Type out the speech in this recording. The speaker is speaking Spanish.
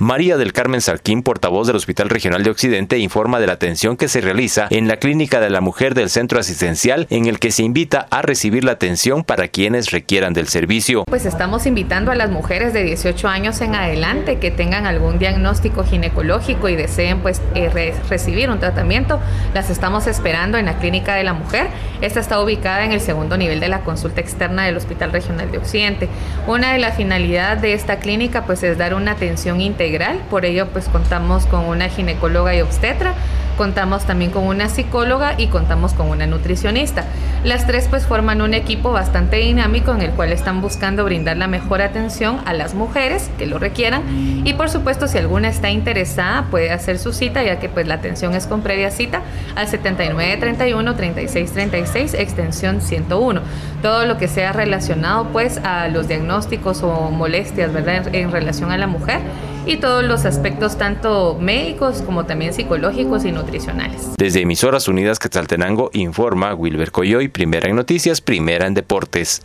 María del Carmen Sarquín, portavoz del Hospital Regional de Occidente, informa de la atención que se realiza en la Clínica de la Mujer del Centro Asistencial, en el que se invita a recibir la atención para quienes requieran del servicio. Pues estamos invitando a las mujeres de 18 años en adelante que tengan algún diagnóstico ginecológico y deseen pues eh, recibir un tratamiento. Las estamos esperando en la Clínica de la Mujer. Esta está ubicada en el segundo nivel de la consulta externa del Hospital Regional de Occidente. Una de las finalidades de esta clínica pues es dar una atención integral por ello pues contamos con una ginecóloga y obstetra, contamos también con una psicóloga y contamos con una nutricionista. Las tres pues forman un equipo bastante dinámico en el cual están buscando brindar la mejor atención a las mujeres que lo requieran y por supuesto si alguna está interesada puede hacer su cita ya que pues la atención es con previa cita al 7931 3636 extensión 101. Todo lo que sea relacionado pues a los diagnósticos o molestias, ¿verdad? En, relación a la mujer y todos los aspectos tanto médicos como también psicológicos y nutricionales. Desde Emisoras Unidas Quetzaltenango informa Wilber Coyoy, primera en noticias, primera en deportes.